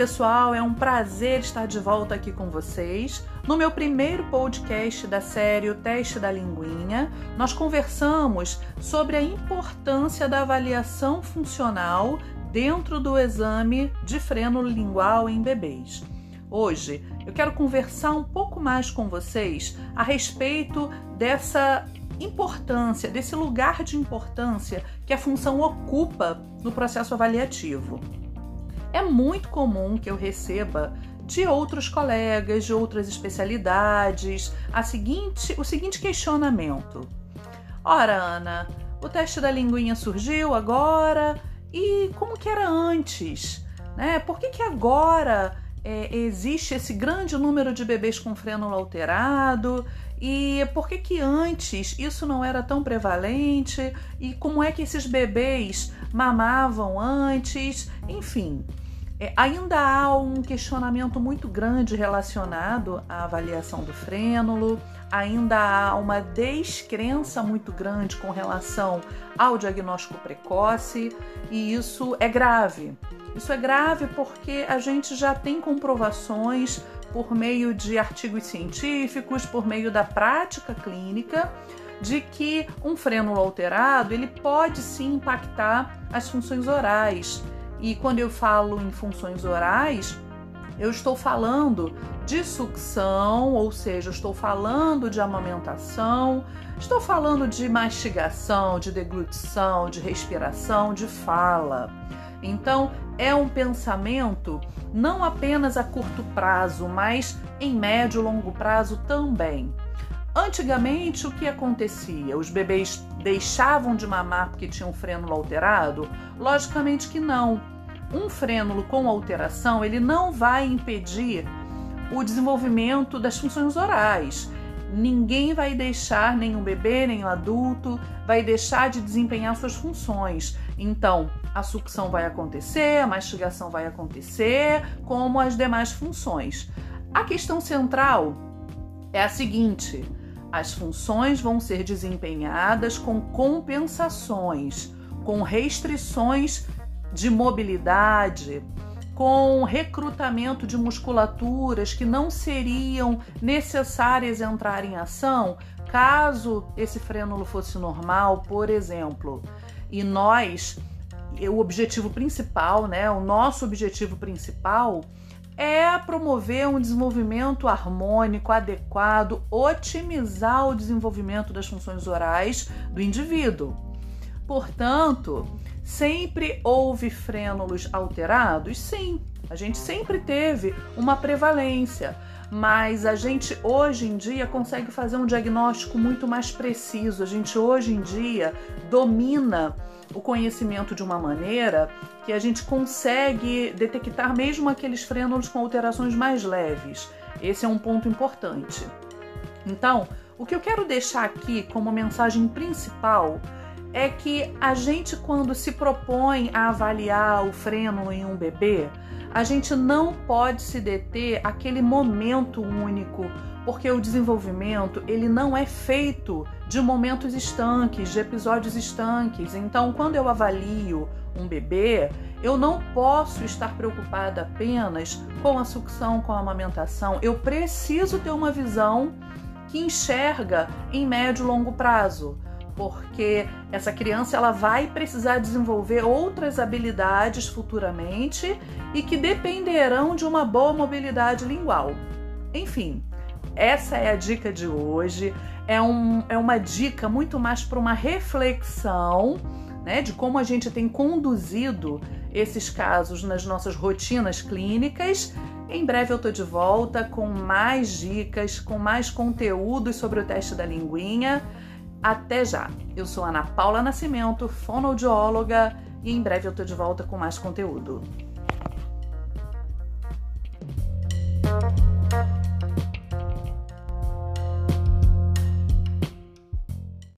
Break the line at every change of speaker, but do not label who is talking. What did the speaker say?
pessoal, é um prazer estar de volta aqui com vocês. No meu primeiro podcast da série O Teste da Linguinha, nós conversamos sobre a importância da avaliação funcional dentro do exame de freno lingual em bebês. Hoje eu quero conversar um pouco mais com vocês a respeito dessa importância, desse lugar de importância que a função ocupa no processo avaliativo. É muito comum que eu receba de outros colegas, de outras especialidades, a seguinte, o seguinte questionamento. Ora, Ana, o teste da linguinha surgiu agora e como que era antes? Né? Por que, que agora é, existe esse grande número de bebês com frênulo alterado e por que que antes isso não era tão prevalente e como é que esses bebês mamavam antes, enfim. É, ainda há um questionamento muito grande relacionado à avaliação do frênulo, ainda há uma descrença muito grande com relação ao diagnóstico precoce, e isso é grave. Isso é grave porque a gente já tem comprovações por meio de artigos científicos, por meio da prática clínica, de que um frênulo alterado ele pode sim impactar as funções orais. E quando eu falo em funções orais, eu estou falando de sucção, ou seja, estou falando de amamentação, estou falando de mastigação, de deglutição, de respiração, de fala. Então, é um pensamento não apenas a curto prazo, mas em médio e longo prazo também. Antigamente, o que acontecia? Os bebês deixavam de mamar porque tinham um frênulo alterado? Logicamente que não. Um frênulo com alteração, ele não vai impedir o desenvolvimento das funções orais. Ninguém vai deixar, nenhum bebê, nenhum adulto, vai deixar de desempenhar suas funções. Então, a sucção vai acontecer, a mastigação vai acontecer, como as demais funções. A questão central é a seguinte: as funções vão ser desempenhadas com compensações, com restrições de mobilidade, com recrutamento de musculaturas que não seriam necessárias entrar em ação caso esse frênulo fosse normal, por exemplo. E nós, o objetivo principal, né, o nosso objetivo principal é promover um desenvolvimento harmônico, adequado, otimizar o desenvolvimento das funções orais do indivíduo. Portanto, Sempre houve frênulos alterados? Sim, a gente sempre teve uma prevalência, mas a gente hoje em dia consegue fazer um diagnóstico muito mais preciso. A gente hoje em dia domina o conhecimento de uma maneira que a gente consegue detectar mesmo aqueles frênulos com alterações mais leves. Esse é um ponto importante. Então, o que eu quero deixar aqui como mensagem principal é que a gente, quando se propõe a avaliar o freno em um bebê, a gente não pode se deter aquele momento único, porque o desenvolvimento ele não é feito de momentos estanques, de episódios estanques. Então, quando eu avalio um bebê, eu não posso estar preocupada apenas com a sucção, com a amamentação. Eu preciso ter uma visão que enxerga em médio e longo prazo porque essa criança ela vai precisar desenvolver outras habilidades futuramente e que dependerão de uma boa mobilidade lingual. Enfim, essa é a dica de hoje. É, um, é uma dica muito mais para uma reflexão né, de como a gente tem conduzido esses casos nas nossas rotinas clínicas. Em breve eu tô de volta com mais dicas, com mais conteúdos sobre o teste da linguinha. Até já! Eu sou Ana Paula Nascimento, fonoaudióloga, e em breve eu tô de volta com mais conteúdo.